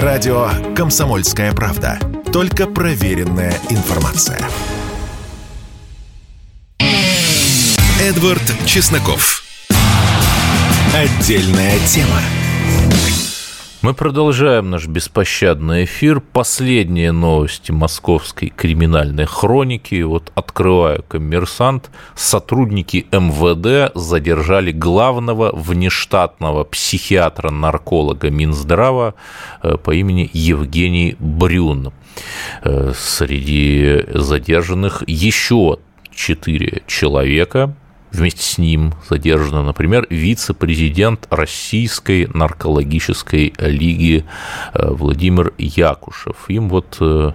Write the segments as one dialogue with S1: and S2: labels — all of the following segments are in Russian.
S1: Радио «Комсомольская правда». Только проверенная информация. Эдвард Чесноков. Отдельная тема.
S2: Мы продолжаем наш беспощадный эфир. Последние новости московской криминальной хроники. Вот открываю коммерсант. Сотрудники МВД задержали главного внештатного психиатра-нарколога Минздрава э, по имени Евгений Брюн. Э, среди задержанных еще четыре человека, Вместе с ним задержан, например, вице-президент Российской наркологической лиги э, Владимир Якушев. Им вот, э,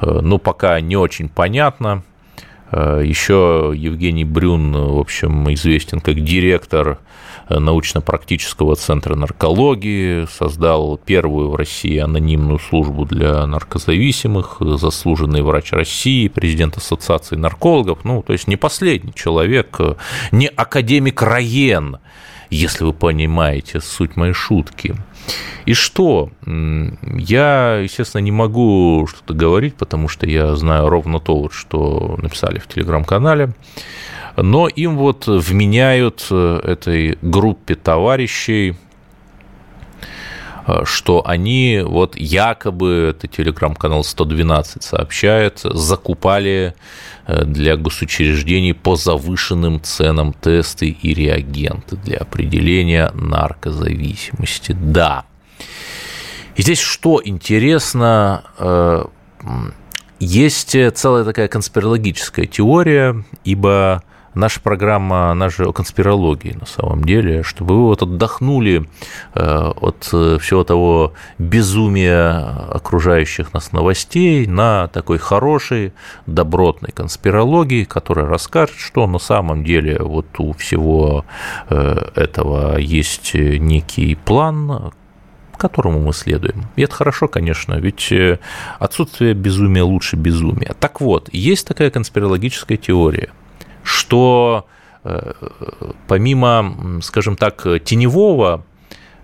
S2: э, ну, пока не очень понятно, еще Евгений Брюн, в общем, известен как директор научно-практического центра наркологии, создал первую в России анонимную службу для наркозависимых, заслуженный врач России, президент Ассоциации наркологов, ну, то есть не последний человек, не академик Раен, если вы понимаете суть моей шутки. И что? Я, естественно, не могу что-то говорить, потому что я знаю ровно то, вот, что написали в телеграм-канале но им вот вменяют э, этой группе товарищей, э, что они вот якобы, это телеграм-канал 112 сообщает, закупали э, для госучреждений по завышенным ценам тесты и реагенты для определения наркозависимости. Да. И здесь что интересно, есть целая такая конспирологическая теория, ибо наша программа, о конспирологии на самом деле, чтобы вы вот отдохнули э, от э, всего того безумия окружающих нас новостей на такой хорошей, добротной конспирологии, которая расскажет, что на самом деле вот у всего э, этого есть некий план, которому мы следуем. И это хорошо, конечно, ведь отсутствие безумия лучше безумия. Так вот, есть такая конспирологическая теория – что э, помимо, скажем так, теневого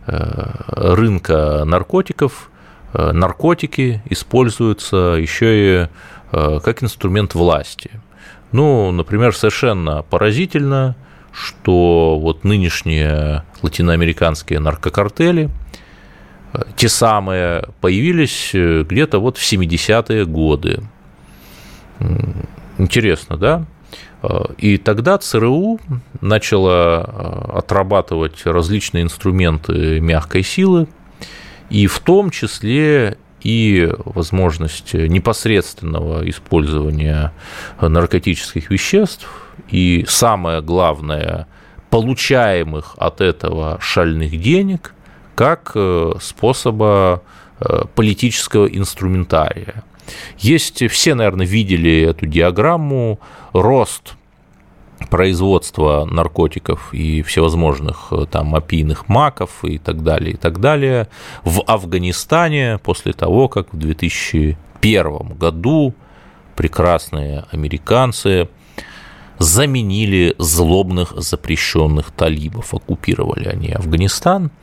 S2: э, рынка наркотиков, э, наркотики используются еще и как инструмент власти. Ну, например, совершенно поразительно, что вот нынешние латиноамериканские наркокартели, те самые, появились где-то вот в 70-е годы. Интересно, да? И тогда ЦРУ начала э, отрабатывать различные инструменты мягкой силы, и в том числе и возможность непосредственного использования наркотических веществ, и самое главное, получаемых от этого шальных денег, как э, способа э, политического инструментария. Есть, все, наверное, видели эту диаграмму, рост производства наркотиков и всевозможных э, там опийных маков и так далее, и так далее в Афганистане после того, как в 2001 году прекрасные американцы заменили злобных запрещенных талибов, оккупировали они Афганистан –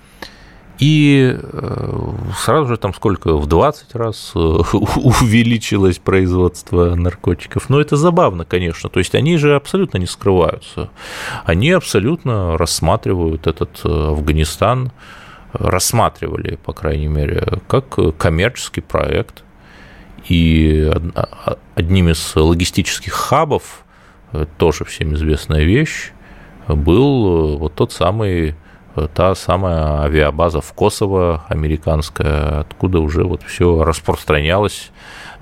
S2: и э, сразу же там сколько, в 20 раз э, увеличилось производство наркотиков. Но это забавно, конечно. То есть они же абсолютно не скрываются. Они абсолютно рассматривают этот э, Афганистан, рассматривали, по крайней мере, как коммерческий проект. И одним из логистических хабов, тоже всем известная вещь, был вот тот самый та самая авиабаза в Косово американская, откуда уже вот все распространялось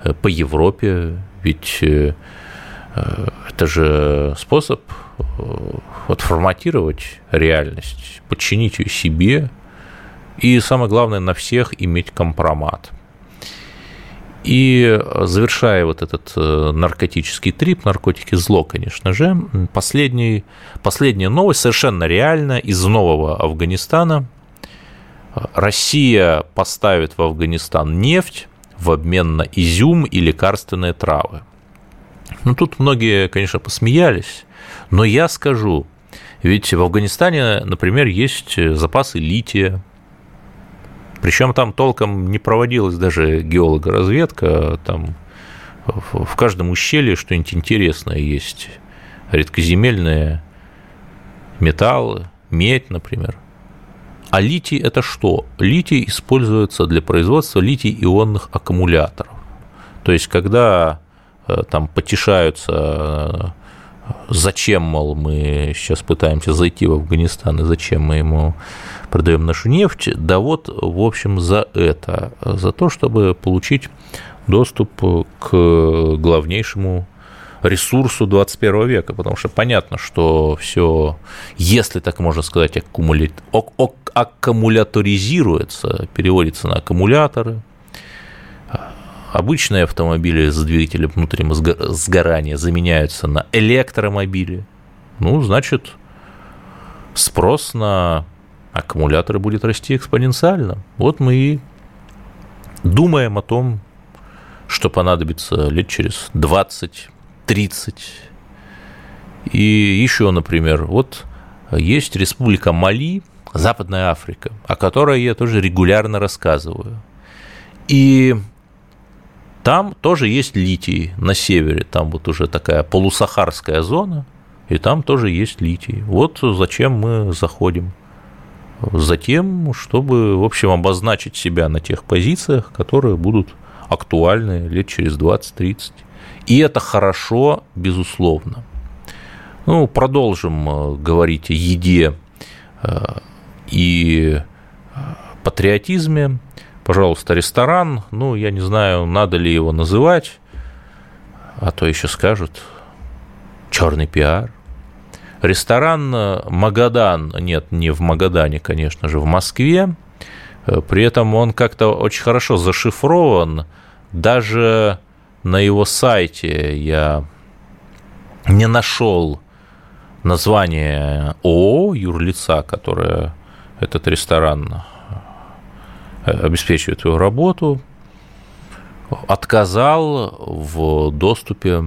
S2: э, по Европе, ведь э, э, это же способ вот форматировать реальность, подчинить ее себе и, самое главное, на всех иметь компромат – и завершая вот этот э, наркотический трип, наркотики зло, конечно же, последний, последняя новость совершенно реально из нового Афганистана. Россия поставит в Афганистан нефть в обмен на изюм и лекарственные травы. Ну, тут многие, конечно, посмеялись, но я скажу, ведь в Афганистане, например, есть запасы лития, Причем там толком не проводилась даже геологоразведка, там в каждом ущелье что-нибудь интересное есть. Редкоземельные металлы, медь, например. А литий – это что? Литий используется для производства литий-ионных аккумуляторов. То есть, когда э, там потешаются, э, зачем, мол, мы сейчас пытаемся зайти в Афганистан, и зачем мы ему продаем нашу нефть, да вот, в общем, за это, за то, чтобы получить доступ к главнейшему ресурсу 21 века, потому что понятно, что все, если так можно сказать, аккумуля... аккумуляторизируется, переводится на аккумуляторы, обычные автомобили с двигателем внутреннего сгорания заменяются на электромобили, ну, значит, спрос на аккумуляторы будет расти экспоненциально. Вот мы и думаем о том, что понадобится лет через 20, 30. И еще, например, вот есть республика Мали, Западная Африка, о которой я тоже регулярно рассказываю. И там тоже есть литий на севере, там вот уже такая полусахарская зона, и там тоже есть литий. Вот зачем мы заходим. Затем, чтобы, в общем, обозначить себя на тех позициях, которые будут актуальны лет через 20-30. И это хорошо, безусловно. Ну, продолжим э, говорить о еде э, и э, патриотизме. Пожалуйста, ресторан, ну, я не знаю, надо ли его называть, а то еще скажут черный пиар. Ресторан Магадан, нет, не в Магадане, конечно же, в Москве. При этом он как-то очень хорошо зашифрован – даже на его сайте я не нашел название ООО юрлица, которое этот ресторан э, обеспечивает его работу, отказал в доступе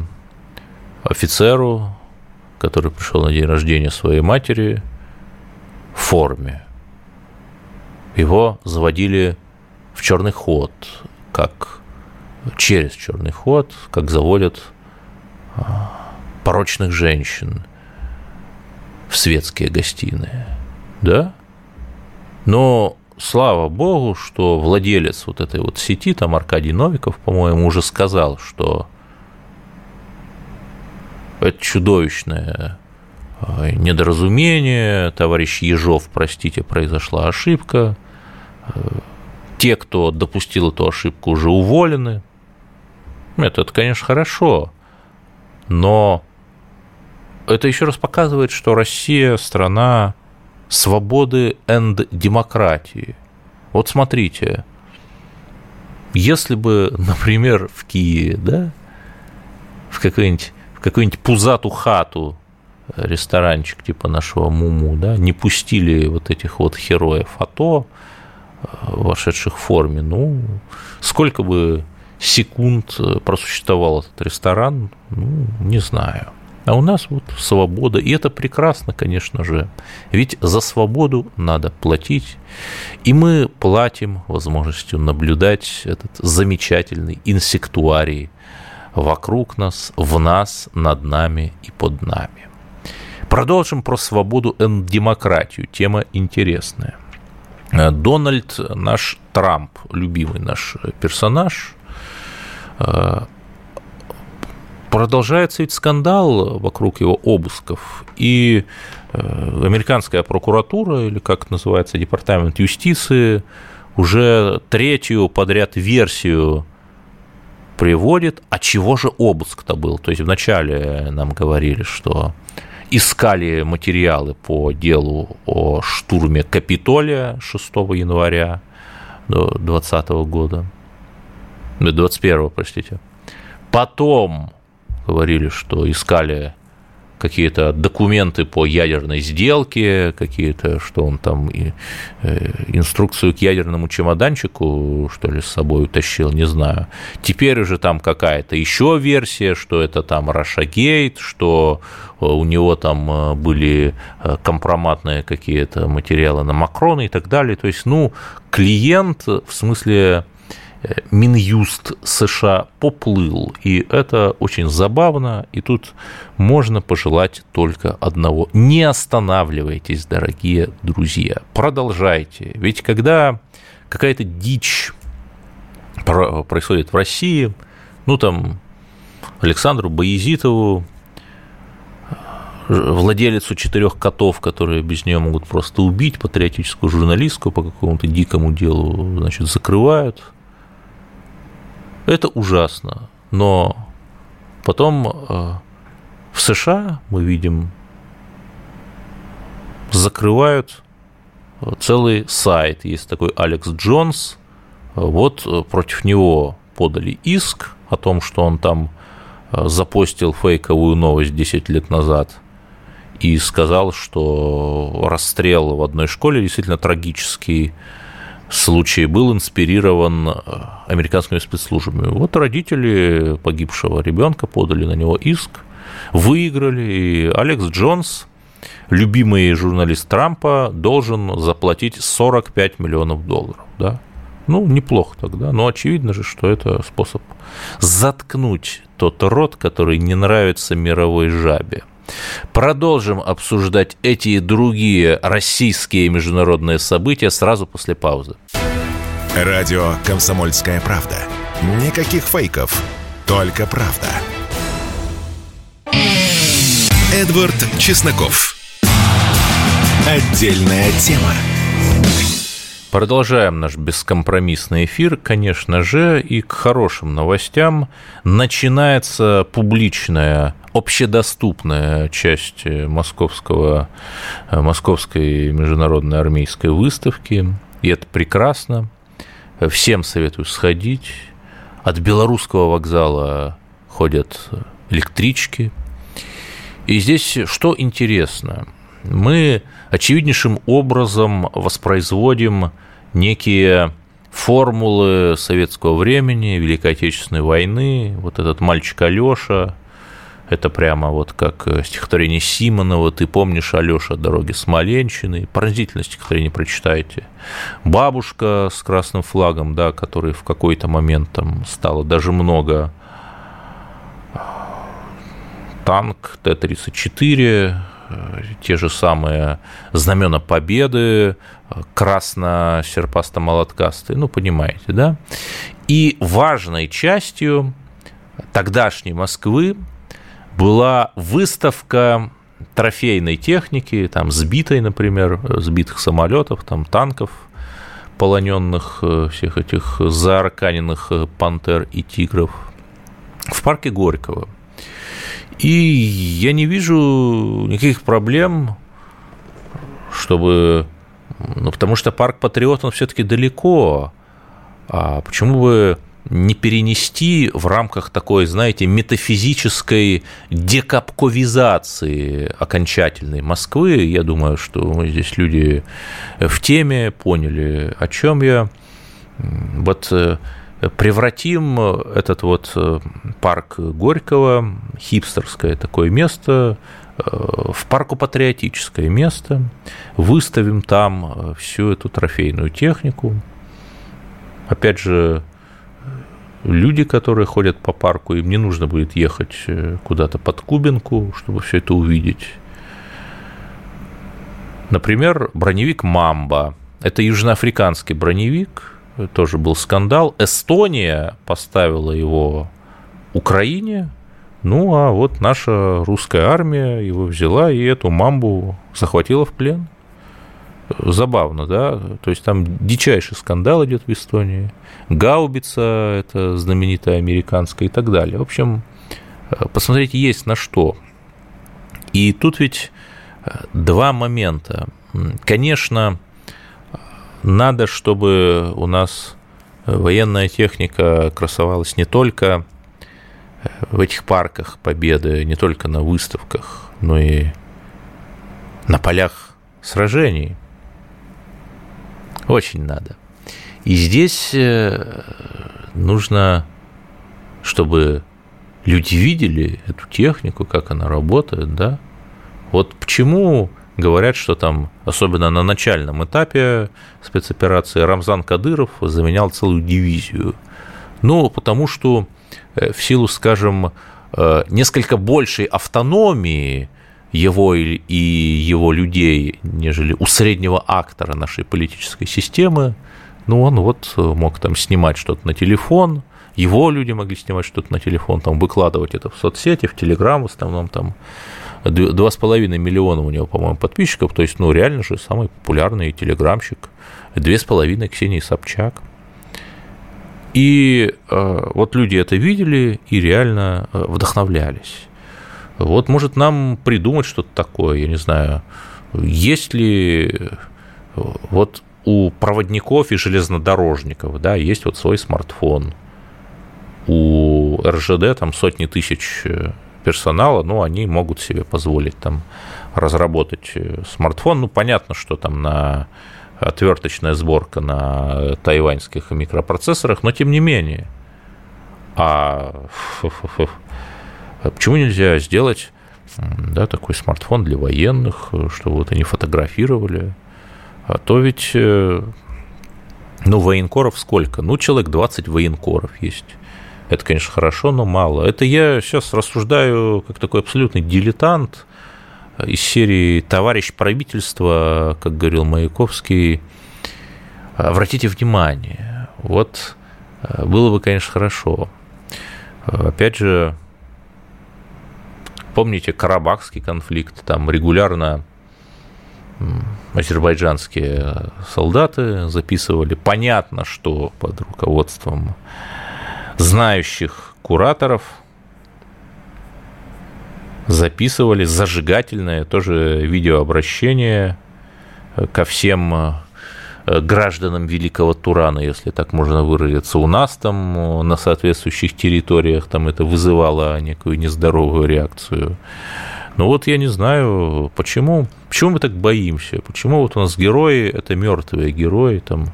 S2: офицеру, который пришел на день рождения своей матери, в форме. Его заводили в черный ход, как через черный ход, как заводят а, порочных женщин в светские гостиные, да? Но слава богу, что владелец вот этой вот сети, там Аркадий Новиков, по-моему, уже сказал, что это чудовищное а, недоразумение, товарищ Ежов, простите, произошла ошибка, те, кто допустил эту ошибку, уже уволены, это, это, конечно, хорошо, но это еще раз показывает, что Россия – страна свободы и демократии. Вот смотрите, если бы, например, в Киеве, да, в какую-нибудь в какую-нибудь пузату хату ресторанчик типа нашего Муму, да, не пустили вот этих вот героев АТО, э, вошедших в форме, ну, сколько бы секунд э, просуществовал этот ресторан, ну, не знаю. А у нас вот свобода, и это прекрасно, конечно же, ведь за свободу надо платить, и мы платим возможностью наблюдать этот замечательный инсектуарий вокруг нас, в нас, над нами и под нами. Продолжим про свободу и демократию, тема интересная. Дональд, наш Трамп, любимый наш персонаж, Э, продолжается ведь скандал вокруг его обысков, и э, американская прокуратура, или как называется, департамент юстиции, уже третью подряд версию приводит, а чего же обыск-то был? То есть вначале нам говорили, что искали материалы по делу о штурме Капитолия 6 января 2020 года. 21-го, простите. Потом говорили, что искали какие-то документы по ядерной сделке, какие-то, что он там и, э, инструкцию к ядерному чемоданчику, что ли, с собой утащил, не знаю. Теперь уже там какая-то еще версия, что это там Рашагейт, что э, у него там э, были компроматные какие-то материалы на Макрона и так далее. То есть, ну, клиент в смысле Минюст США поплыл, и это очень забавно, и тут можно пожелать только одного. Не останавливайтесь, дорогие друзья, продолжайте. Ведь когда какая-то дичь происходит в России, ну там Александру Боязитову, владелицу четырех котов, которые без нее могут просто убить, патриотическую журналистку по какому-то дикому делу, значит, закрывают – это ужасно. Но потом э, в США мы видим, закрывают э, целый сайт. Есть такой Алекс Джонс. Вот э, против него подали иск о том, что он там запостил фейковую новость 10 лет назад и сказал, что расстрел в одной школе действительно трагический случай был инспирирован э, американскими спецслужбами. Вот родители погибшего ребенка подали на него иск, выиграли, и Алекс Джонс, любимый журналист Трампа, должен заплатить 45 миллионов долларов. Да? Ну, неплохо тогда, но очевидно же, что это способ заткнуть тот рот, который не нравится мировой жабе. Продолжим обсуждать эти и другие российские международные события сразу после паузы.
S1: Радио «Комсомольская правда». Никаких фейков, только правда. Эдвард Чесноков. Отдельная тема.
S2: Продолжаем наш бескомпромиссный эфир, конечно же, и к хорошим новостям начинается публичная общедоступная часть московского, московской международной армейской выставки, и это прекрасно. Всем советую сходить. От белорусского вокзала ходят электрички. И здесь что интересно? Мы очевиднейшим образом воспроизводим некие формулы советского времени, Великой Отечественной войны, вот этот мальчик Алёша, это прямо вот как стихотворение Симонова «Ты помнишь, Алёша, дороги Смоленщины». Поразительное стихотворение прочитайте. Бабушка с красным флагом, да, который в какой-то момент там стало даже много. Танк Т-34, те же самые знамена победы, красно-серпасто-молоткастые, ну, понимаете, да? И важной частью тогдашней Москвы была выставка трофейной техники, там сбитой, например, сбитых самолетов, там танков, полоненных э, всех этих заарканенных э, пантер и тигров в парке Горького. И я не вижу никаких проблем, чтобы... Ну, потому что парк Патриот, он все-таки далеко. А почему бы не перенести в рамках такой, знаете, метафизической декапковизации окончательной Москвы. Я думаю, что мы здесь люди в теме, поняли, о чем я. Вот э, превратим этот вот э, парк Горького, хипстерское такое место, э, в парку патриотическое место, выставим там всю эту трофейную технику. Опять же, люди, которые ходят по парку, им не нужно будет ехать э, куда-то под Кубинку, чтобы все это увидеть. Например, броневик «Мамба». Это южноафриканский броневик, тоже был скандал. Эстония поставила его Украине, ну а вот наша русская армия его взяла и эту «Мамбу» захватила в плен забавно, да, то есть там дичайший скандал идет в Эстонии, гаубица, это знаменитая американская и так далее. В общем, э, посмотрите, есть на что. И тут ведь э, два момента. Конечно, надо, чтобы у нас военная техника красовалась не только в этих парках Победы, не только на выставках, но и на полях сражений. Очень надо. И здесь э, нужно, чтобы люди видели эту технику, как она работает, да. Вот почему говорят, что там, особенно на начальном этапе спецоперации, Рамзан Кадыров заменял целую дивизию. Ну, потому что э, в силу, скажем, э, несколько большей автономии его и его людей, нежели у среднего актора нашей политической системы, ну, он вот мог там снимать что-то на телефон, его люди могли снимать что-то на телефон, там, выкладывать это в соцсети, в Телеграм в основном, там, два с половиной миллиона у него, по-моему, подписчиков, то есть, ну, реально же самый популярный телеграмщик, две с половиной Ксении Собчак. И э, вот люди это видели и реально э, вдохновлялись. Вот, может, нам придумать что-то такое, я не знаю, есть ли вот у проводников и железнодорожников, да, есть вот свой смартфон, у РЖД там сотни тысяч э, персонала, ну, они могут себе позволить там разработать э, смартфон. Ну, понятно, что там на отверточная сборка на тайваньских микропроцессорах, но тем не менее. А почему нельзя сделать да, такой смартфон для военных, чтобы вот они фотографировали? А то ведь, э, ну, военкоров сколько? Ну, человек 20 военкоров есть. Это, конечно, хорошо, но мало. Это я сейчас рассуждаю как такой абсолютный дилетант из серии «Товарищ правительства», как говорил Маяковский. Обратите внимание, вот э, было бы, конечно, хорошо. Опять же, помните Карабахский конфликт, там регулярно азербайджанские солдаты записывали. Понятно, что под руководством знающих кураторов записывали зажигательное тоже видеообращение ко всем э, гражданам Великого Турана, если так можно выразиться. У нас там э, на соответствующих территориях там это вызывало некую нездоровую реакцию. Но вот я не знаю, почему, почему мы так боимся, почему вот у нас герои – это мертвые герои, там,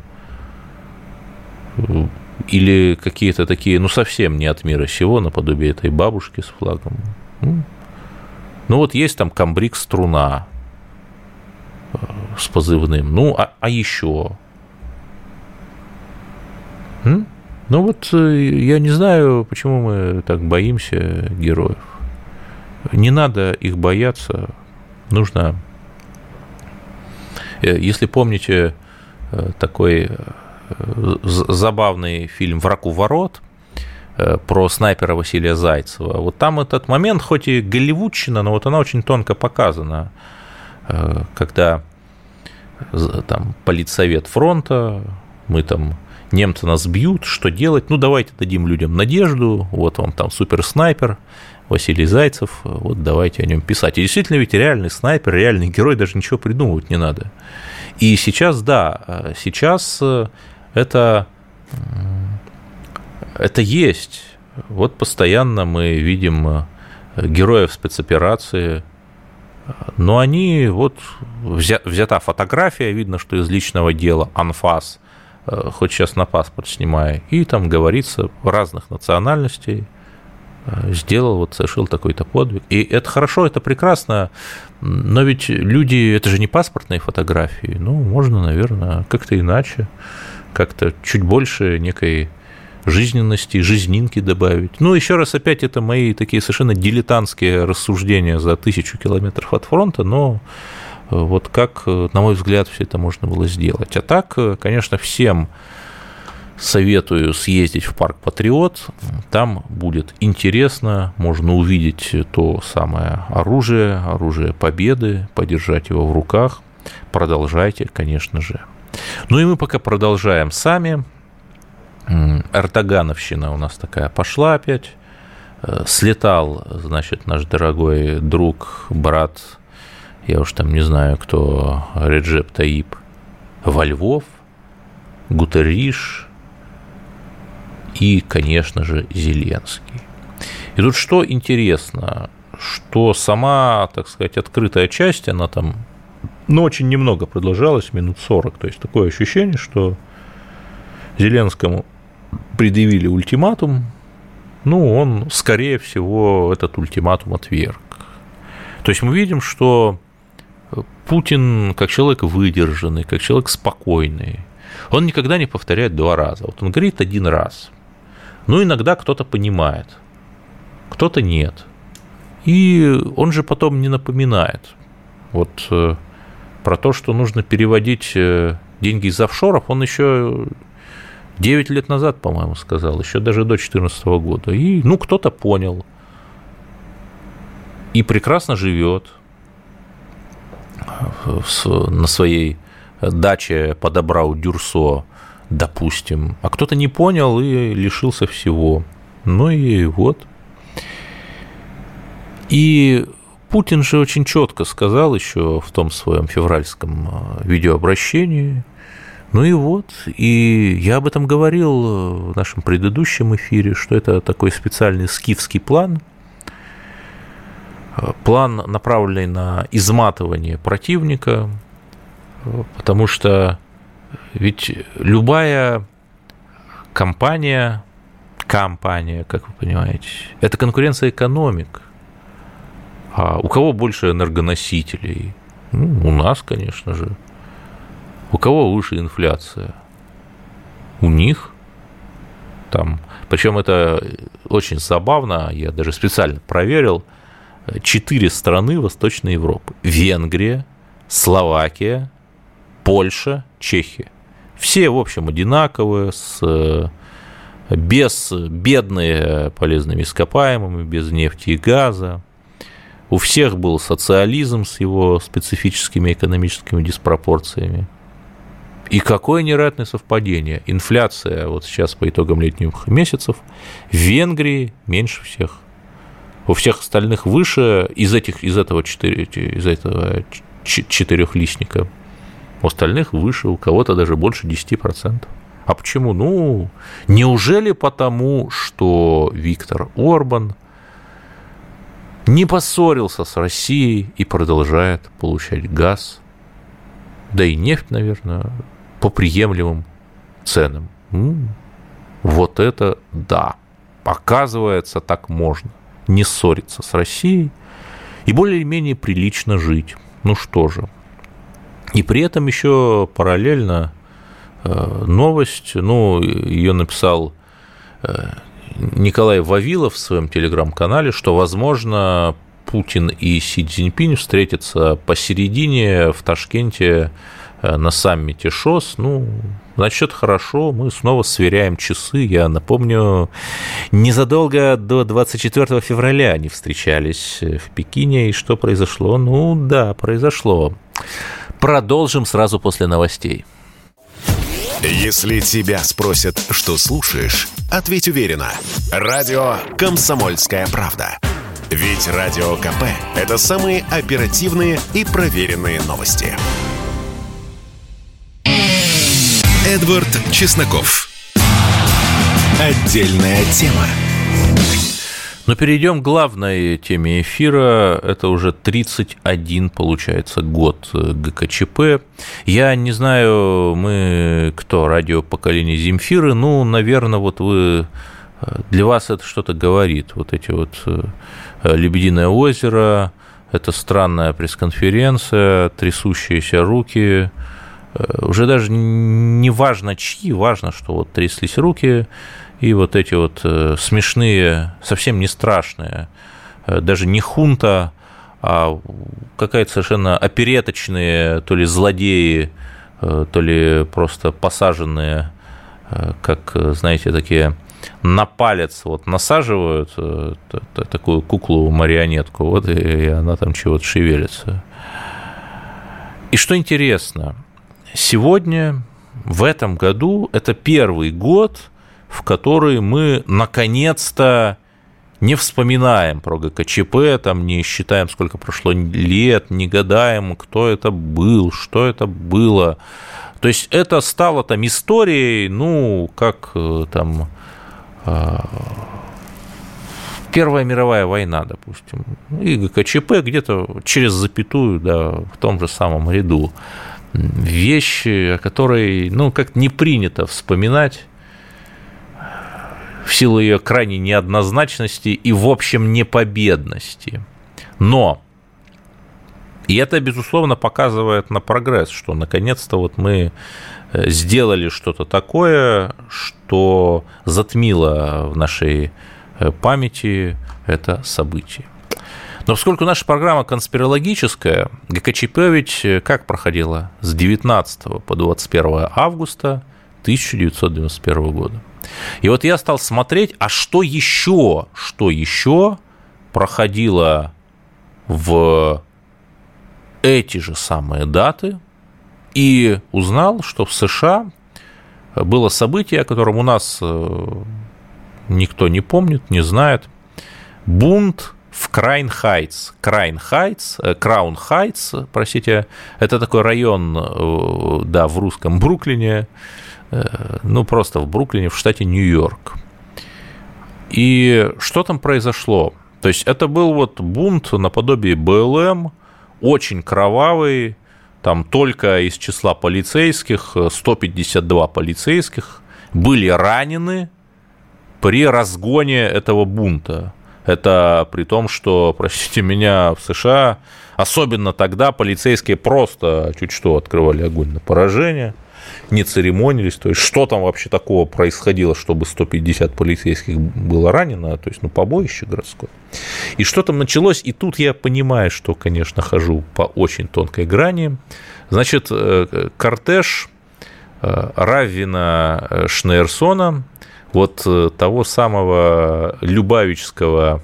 S2: или какие-то такие, ну, совсем не от мира сего, наподобие этой бабушки с флагом. Ну, ну вот есть там комбриг струна э, с позывным. Ну, а, а еще? М? Ну вот э, я не знаю, почему мы так боимся героев. Не надо их бояться, нужно... Э, если помните такой забавный фильм «Враг у ворот», э, про снайпера Василия Зайцева. Вот там этот момент, хоть и голливудщина, но вот она очень тонко показана, э, когда там политсовет фронта, мы там немцы нас бьют, что делать? Ну, давайте дадим людям надежду, вот вам там суперснайпер Василий Зайцев, вот давайте о нем писать. И действительно ведь реальный снайпер, реальный герой, даже ничего придумывать не надо. И сейчас, да, э, сейчас это, это есть. Вот постоянно мы видим э, героев спецоперации, но они, вот взята фотография, видно, что из личного дела, анфас, э, хоть сейчас на паспорт снимая, и там говорится разных национальностей, э, сделал, вот совершил такой-то подвиг. И это хорошо, это прекрасно, но ведь люди, это же не паспортные фотографии, ну, можно, наверное, как-то иначе как-то чуть больше некой жизненности, жизнинки добавить. Ну, еще раз, опять, это мои такие совершенно дилетантские рассуждения за тысячу километров от фронта, но э, вот как, э, на мой взгляд, все это можно было сделать. А так, э, конечно, всем советую съездить в парк Патриот. Там будет интересно, можно увидеть то самое оружие, оружие победы, подержать его в руках. Продолжайте, конечно же. Ну и мы пока продолжаем сами. Эртогановщина у нас такая пошла опять. Э, слетал, значит, наш дорогой друг, брат, я уж там не знаю, кто, Реджеп Таип, во Львов, Гутерриш и, конечно же, Зеленский. И тут что интересно, что сама, так сказать, открытая часть, она там, ну, очень немного продолжалась, минут 40. То есть такое ощущение, что Зеленскому предъявили ультиматум, ну, он, скорее всего, этот ультиматум отверг. То есть мы видим, что Путин, как человек выдержанный, как человек спокойный, он никогда не повторяет два раза. Вот он говорит один раз. Ну, иногда кто-то понимает, кто-то нет. И он же потом не напоминает. Вот э, про то, что нужно переводить э, деньги из офшоров, он еще 9 лет назад, по-моему, сказал, еще даже до 2014 года. И, ну, кто-то понял. И прекрасно живет на своей даче подобрал Дюрсо, допустим, а кто-то не понял и лишился всего. Ну и вот. И Путин же очень четко сказал еще в том своем февральском а, видеообращении, ну и вот, и я об этом говорил в нашем предыдущем эфире, что это такой специальный скифский план, план, направленный на изматывание противника, потому что ведь любая компания, компания, как вы понимаете, это конкуренция экономик. А у кого больше энергоносителей? Ну, у нас, конечно же. У кого выше инфляция? У них. Там. Причем это очень забавно, я даже специально проверил. Четыре страны Восточной Европы. Венгрия, Словакия, Польша, Чехия. Все, в общем, одинаковые, с, без бедные полезными ископаемыми, без нефти и газа. У всех был социализм с его специфическими экономическими диспропорциями. И какое невероятное совпадение. Инфляция вот сейчас по итогам летних месяцев в Венгрии меньше всех. У всех остальных выше из, этих, из этого, четыре, из этого четырехлистника. У остальных выше, у кого-то даже больше 10%. А почему? Ну, неужели потому, что Виктор Орбан не поссорился с Россией и продолжает получать газ, да и нефть, наверное, по приемлемым ценам. Вот это да. Оказывается, так можно. Не ссориться с Россией и более-менее прилично жить. Ну что же. И при этом еще параллельно э, новость, ну, ее написал э, Николай Вавилов в своем телеграм-канале, что, возможно, Путин и Си Цзиньпинь встретятся посередине в Ташкенте на саммите ШОС. Ну, значит, хорошо, мы снова сверяем часы. Я напомню, незадолго до 24 февраля они встречались в Пекине. И что произошло? Ну, да, произошло. Продолжим сразу после новостей.
S1: Если тебя спросят, что слушаешь, ответь уверенно. Радио «Комсомольская правда». Ведь Радио КП – это самые оперативные и проверенные новости. Эдвард Чесноков. Отдельная тема.
S2: Но перейдем к главной теме эфира. Это уже 31, получается, год ГКЧП. Я не знаю, мы кто, радио поколения Земфиры. Ну, наверное, вот вы для вас это что-то говорит. Вот эти вот э, «Лебединое озеро», это странная пресс-конференция, трясущиеся руки, Э, уже даже не важно чьи, важно, что вот тряслись руки, и вот эти вот э, смешные, совсем не страшные, э, даже не хунта, а какая-то совершенно опереточные то ли злодеи, то ли просто посаженные, как, знаете, такие на палец вот насаживают такую куклу-марионетку, вот и она там чего-то шевелится. И что интересно – сегодня, в этом году, это первый год, в который мы наконец-то не вспоминаем про ГКЧП, там не считаем, сколько прошло лет, не гадаем, кто это был, что это было. То есть это стало там историей, ну, как э, там э, Первая мировая война, допустим, и ГКЧП где-то через запятую, да, в том же самом ряду. Вещи, о которой, ну, как не принято вспоминать в силу ее крайней неоднозначности и, в общем, непобедности. Но и это, безусловно, показывает на прогресс, что наконец-то вот мы э, сделали что-то такое, что затмило в нашей э, памяти это событие. Но поскольку наша программа конспирологическая, ГКЧП ведь э, как проходила? С 19 по 21 августа 1991 года. И вот я стал смотреть, а что еще, что еще проходило в эти же самые даты и узнал, что в США было событие, о котором у нас э, никто не помнит, не знает. Бунт в Крайн-Хайтс. Крайн-Хайтс, э, Краун-Хайтс, простите, это такой район, э, да, в русском Бруклине, ну, просто в Бруклине, в штате Нью-Йорк. И что там произошло? То есть это был вот бунт наподобие BLM, очень кровавый, там только из числа полицейских, 152 полицейских были ранены при разгоне этого бунта. Это при том, что, простите меня, в США, особенно тогда полицейские просто чуть что открывали огонь на поражение – не церемонились. То есть, что там вообще такого происходило, чтобы 150 полицейских было ранено, то есть, ну, побоище городское. И что там началось, и тут я понимаю, что, конечно, хожу по очень тонкой грани. Значит, э, кортеж э, Раввина э, Вот того самого Любавического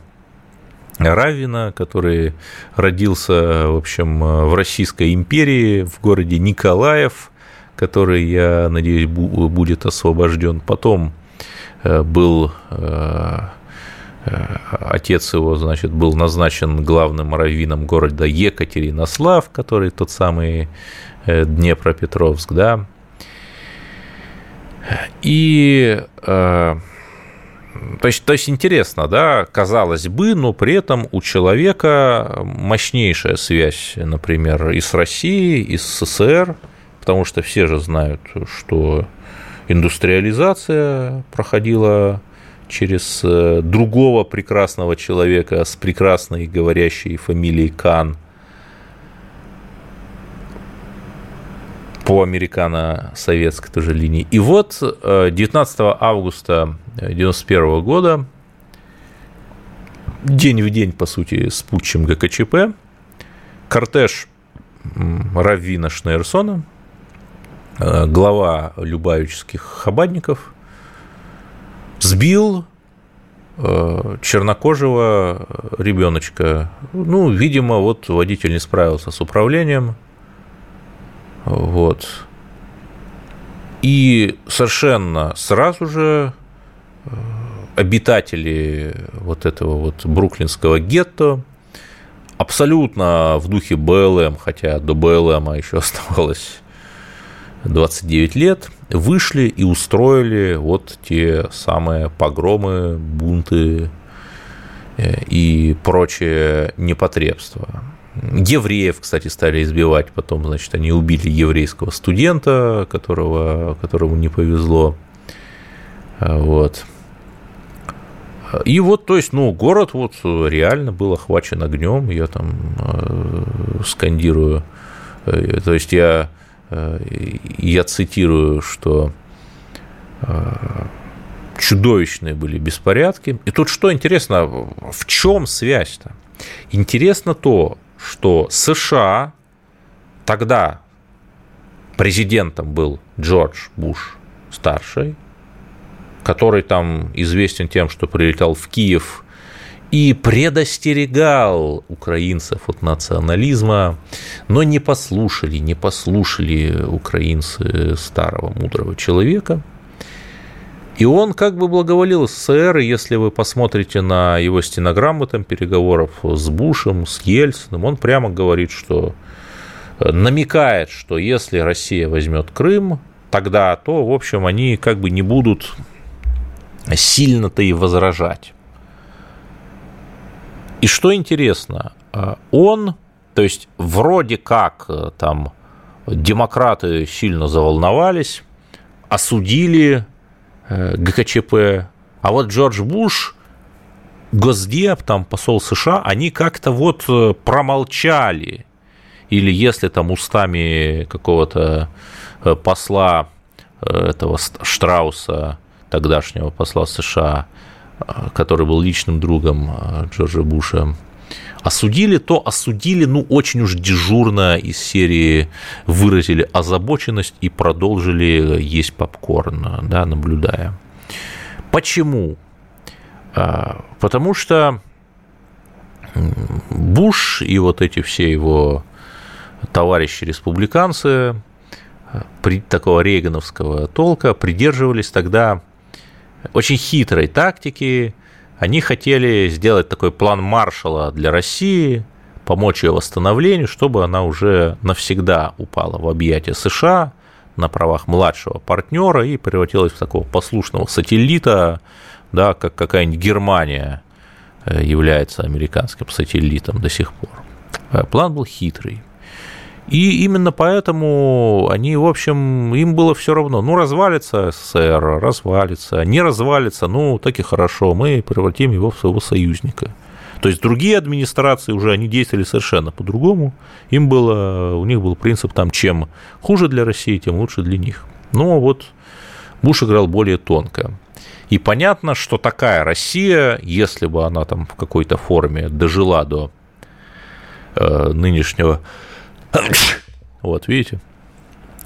S2: Равина, который родился, в общем, в Российской империи, в городе Николаев, который, я надеюсь, будет освобожден. Потом э, был э, э, отец его, значит, был назначен главным раввином города Екатеринослав, который тот самый Днепропетровск, да. И то есть, то есть интересно, да, казалось бы, но при этом у человека мощнейшая связь, например, и с Россией, и с СССР, потому что все же знают, что индустриализация проходила через э, другого прекрасного человека с прекрасной говорящей фамилией Кан по американо-советской тоже линии. И вот 19 э, августа 1991 года, день в день, по сути, с путчем ГКЧП, кортеж Раввина Шнейрсона – Э, глава любавических хабадников сбил э, чернокожего ребеночка. Ну, видимо, вот водитель не справился с управлением. Вот. И совершенно сразу же э, обитатели вот этого вот бруклинского гетто абсолютно в духе БЛМ, хотя до БЛМа еще оставалось 29 лет, вышли и устроили вот те самые погромы, бунты э, и прочее непотребство. Евреев, кстати, стали избивать, потом, значит, они убили еврейского студента, которого, которому не повезло. Вот. И вот, то есть, ну, город вот реально был охвачен огнем, я там э, скандирую, э, то есть я Э, я цитирую, что э, чудовищные были беспорядки. И тут что интересно, в чем связь-то? Интересно то, что США тогда президентом был Джордж Буш старший, который там известен тем, что прилетел в Киев и предостерегал украинцев от национализма, но не послушали, не послушали украинцы старого мудрого человека. И он как бы благоволил СССР, если вы посмотрите на его стенограммы там, переговоров с Бушем, с Ельциным, он прямо говорит, что э, намекает, что если Россия возьмет Крым, тогда то, в общем, они как бы не будут сильно-то и возражать. И что интересно, он, то есть вроде как там демократы сильно заволновались, осудили ГКЧП, а вот Джордж Буш, Госдеп, там посол США, они как-то вот промолчали. Или если там устами какого-то посла этого Штрауса, тогдашнего посла США, который был личным другом Джорджа Буша, осудили, то осудили, ну, очень уж дежурно из серии выразили озабоченность и продолжили есть попкорн, да, наблюдая. Почему? Потому что Буш и вот эти все его товарищи-республиканцы при такого рейгановского толка придерживались тогда очень хитрой тактики. Они хотели сделать такой план Маршала для России, помочь ее восстановлению, чтобы она уже навсегда упала в объятия США на правах младшего партнера и превратилась в такого послушного сателлита, да, как какая-нибудь Германия э, является американским сателлитом до сих пор. Э, план был хитрый. И именно поэтому они, в общем, им было все равно. Ну, развалится СССР, развалится. Не развалится, ну, так и хорошо, мы превратим его в своего союзника. То есть другие администрации уже они действовали совершенно по-другому. Им было, у них был принцип там, чем хуже для России, тем лучше для них. Но вот Буш играл более тонко. И понятно, что такая Россия, если бы она там в какой-то форме дожила до э, нынешнего вот, видите,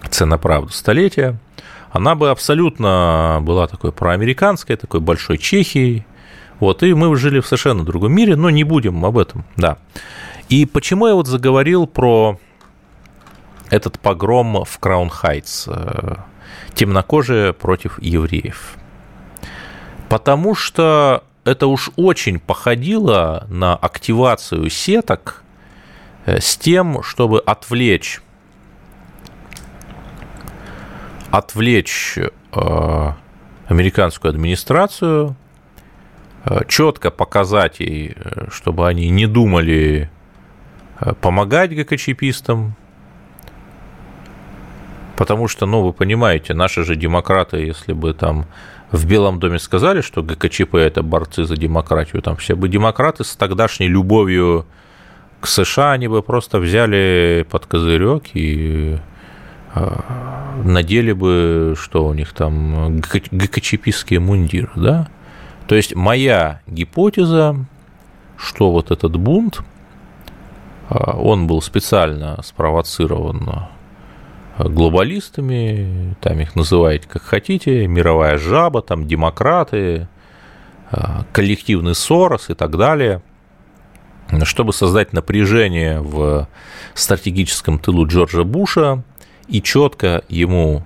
S2: цена правда столетия. Она бы абсолютно была такой проамериканской, такой большой Чехией. Вот, и мы жили в совершенно другом мире, но не будем об этом, да. И почему я вот заговорил про этот погром в Краун-Хайтс, э, темнокожие против евреев? Потому что это уж очень походило на активацию сеток с тем, чтобы отвлечь отвлечь э, американскую администрацию, э, четко показать ей, чтобы они не думали помогать ГКЧПистам, потому что, ну, вы понимаете, наши же демократы, если бы там в Белом доме сказали, что ГКЧП – это борцы за демократию, там все бы демократы с тогдашней любовью к США они бы просто взяли под козырек и а, надели бы, что у них там, ГКЧПистские мундиры, да? То есть моя гипотеза, что вот этот бунт, а, он был специально спровоцирован глобалистами, там их называете как хотите, мировая жаба, там демократы, а, коллективный Сорос и так далее – чтобы создать напряжение в стратегическом тылу Джорджа Буша и четко ему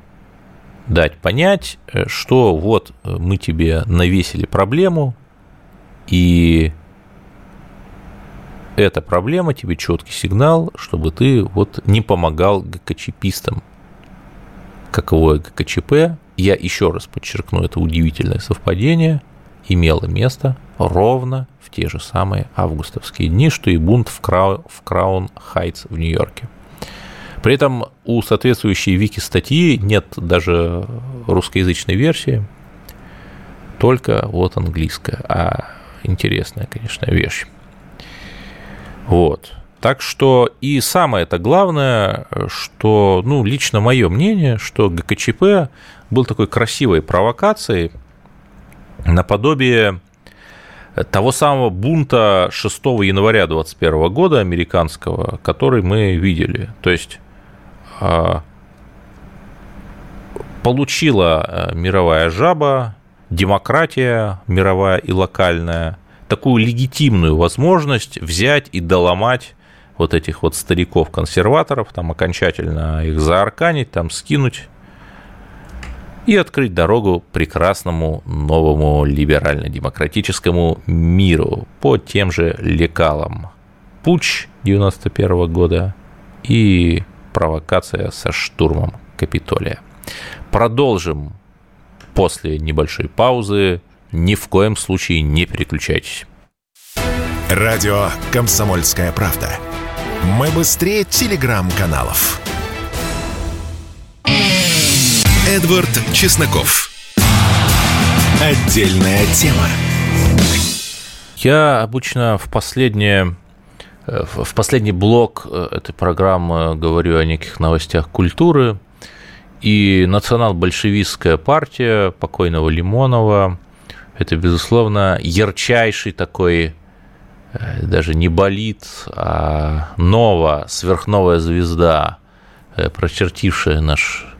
S2: дать понять, что вот мы тебе навесили проблему, и эта проблема тебе четкий сигнал, чтобы ты вот не помогал ГКЧПистам. Каково ГКЧП, я еще раз подчеркну, это удивительное совпадение, имело место ровно в те же самые августовские дни, что и бунт в, Крау, в Краун-Хайтс в Нью-Йорке. При этом у соответствующей вики статьи нет даже русскоязычной версии, только вот английская, а интересная, конечно, вещь. Вот. Так что и самое это главное, что, ну, лично мое мнение, что ГКЧП был такой красивой провокацией наподобие того самого бунта 6 января 2021 года американского, который мы видели. То есть а, получила э, мировая жаба, демократия мировая и локальная, такую легитимную возможность взять и доломать вот этих вот стариков-консерваторов, там окончательно их заарканить, там скинуть и открыть дорогу прекрасному новому либерально-демократическому миру по тем же лекалам. Пуч 91 года и провокация со штурмом Капитолия. Продолжим после небольшой паузы. Ни в коем случае не переключайтесь.
S1: Радио «Комсомольская правда». Мы быстрее телеграм-каналов. Эдвард Чесноков. Отдельная тема.
S2: Я обычно в последнее в последний блок э, этой программы говорю о неких новостях культуры. И национал-большевистская партия покойного Лимонова – это, безусловно, ярчайший такой, э, даже не болит, а нова, сверхновая звезда, э, прочертившая наш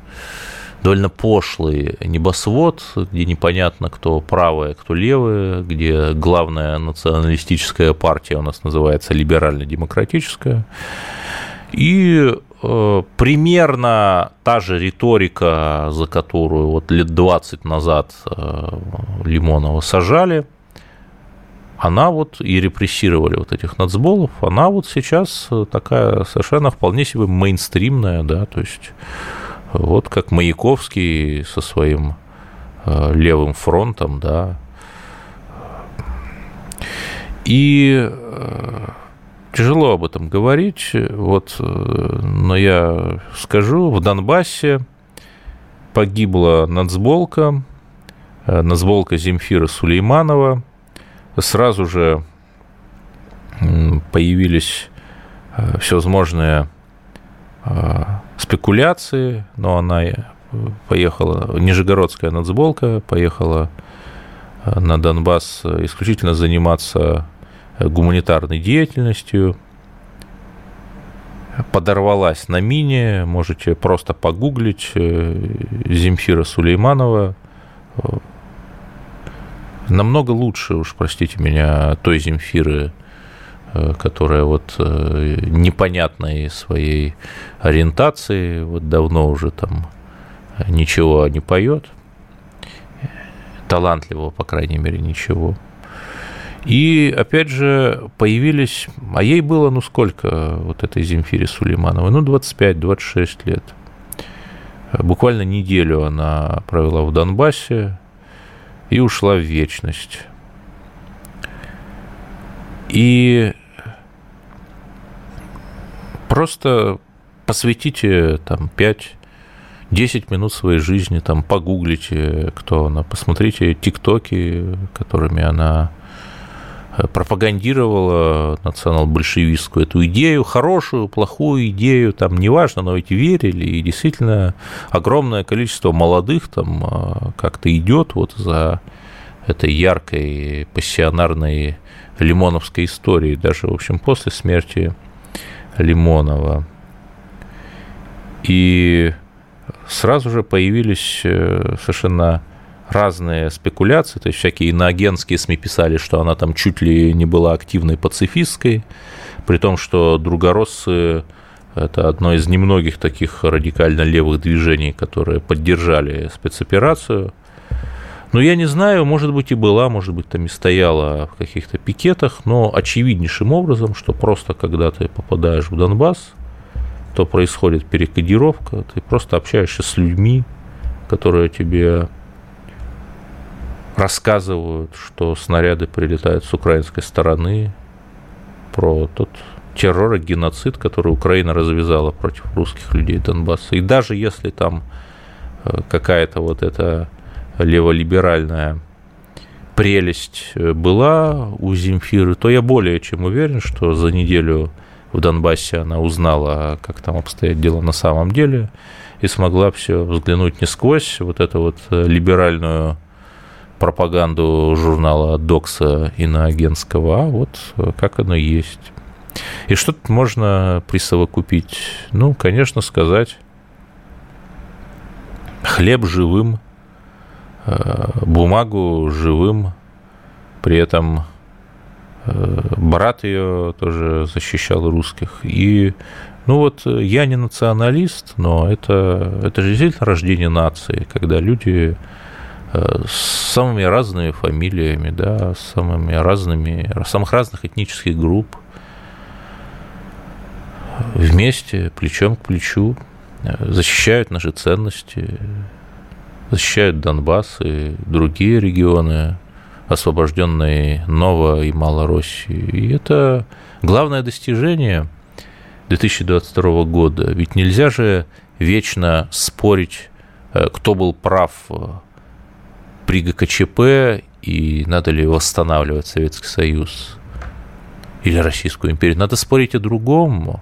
S2: довольно пошлый небосвод, где непонятно, кто правая, кто левая, где главная националистическая партия у нас называется либерально-демократическая. И э, примерно та же риторика, за которую вот лет 20 назад э, Лимонова сажали, она вот и репрессировали вот этих нацболов, она вот сейчас такая совершенно вполне себе мейнстримная, да, то есть вот как Маяковский со своим э, левым фронтом, да. И э, тяжело об этом говорить, вот, э, но я скажу, в Донбассе погибла нацболка, нацболка Земфира Сулейманова, сразу же появились всевозможные спекуляции, но она поехала, Нижегородская нацболка поехала э, на Донбасс исключительно заниматься гуманитарной деятельностью, подорвалась на мине, можете просто погуглить э, Земфира Сулейманова, намного лучше, уж простите меня, той Земфиры, Э, которая вот э, непонятной своей ориентации, вот давно уже там ничего не поет, талантливого, по крайней мере, ничего. И, опять же, появились, а ей было, ну, сколько вот этой Земфире Сулеймановой? Ну, 25-26 лет. Буквально неделю она провела в Донбассе и ушла в вечность. И Просто посвятите там 5-10 минут своей жизни, там погуглите, кто она, посмотрите тиктоки, которыми она э, пропагандировала национал-большевистскую эту идею, хорошую, плохую идею, там неважно, но ведь верили, и действительно огромное количество молодых там э, как-то идет вот за этой яркой пассионарной лимоновской историей, даже, в общем, после смерти Лимонова. И сразу же появились э, совершенно разные спекуляции, то есть всякие иноагентские СМИ писали, что она там чуть ли не была активной пацифисткой, при том, что другороссы – это одно из немногих таких радикально левых движений, которые поддержали спецоперацию – ну, я не знаю, может быть, и была, может быть, там и стояла в каких-то пикетах, но очевиднейшим образом, что просто когда ты попадаешь в Донбасс, то происходит перекодировка, ты просто общаешься с людьми, которые тебе рассказывают, что снаряды прилетают с украинской стороны, про тот террор и геноцид, который Украина развязала против русских людей Донбасса. И даже если там э, какая-то вот эта леволиберальная прелесть э, была у Земфиры, то я более чем уверен, что за неделю в Донбассе она узнала, как там обстоят дела на самом деле, и смогла все взглянуть не сквозь вот эту вот э, либеральную пропаганду журнала Докса иноагентского, а вот э, как оно есть. И что тут можно присовокупить? Ну, конечно, сказать, хлеб живым – бумагу живым, при этом э, брат ее тоже защищал русских. И, ну вот, я не националист, но это, это же действительно рождение нации, когда люди э, с самыми разными фамилиями, да, с самыми разными, самых разных этнических групп вместе, плечом к плечу защищают наши ценности, защищают Донбасс и другие регионы освобожденной Новой и Малороссии. И это главное достижение 2022 года. Ведь нельзя же вечно спорить, э, кто был прав э, при ГКЧП и надо ли восстанавливать Советский Союз или Российскую империю. Надо спорить о другом.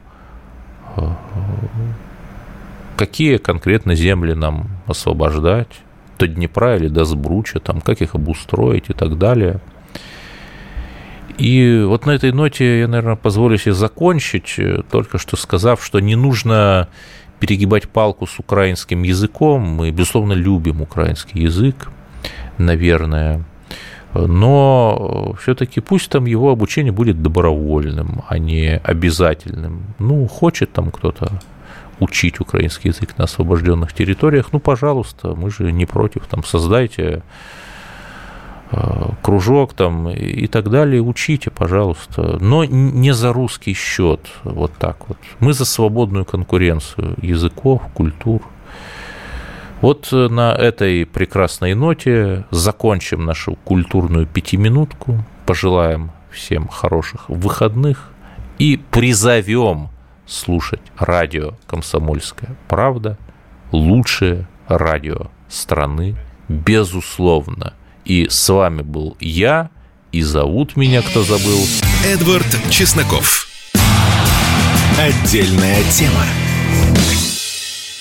S2: Какие конкретно земли нам освобождать? До Днепра или до Сбруча, там, как их обустроить и так далее. И вот на этой ноте я, наверное, позволю себе закончить, только что сказав, что не нужно перегибать палку с украинским языком. Мы, безусловно, любим украинский язык, наверное но все-таки пусть там его обучение будет добровольным, а не обязательным. Ну, хочет там кто-то учить украинский язык на освобожденных территориях, ну, пожалуйста, мы же не против, там, создайте э, кружок там и так далее, учите, пожалуйста, но не за русский счет, вот так вот. Мы за свободную конкуренцию языков, культур. Вот на этой прекрасной ноте закончим нашу культурную пятиминутку, пожелаем всем хороших выходных и призовем слушать радио «Комсомольская правда», лучшее радио страны, безусловно. И с вами был я, и зовут меня, кто забыл...
S1: Эдвард Чесноков. Отдельная тема.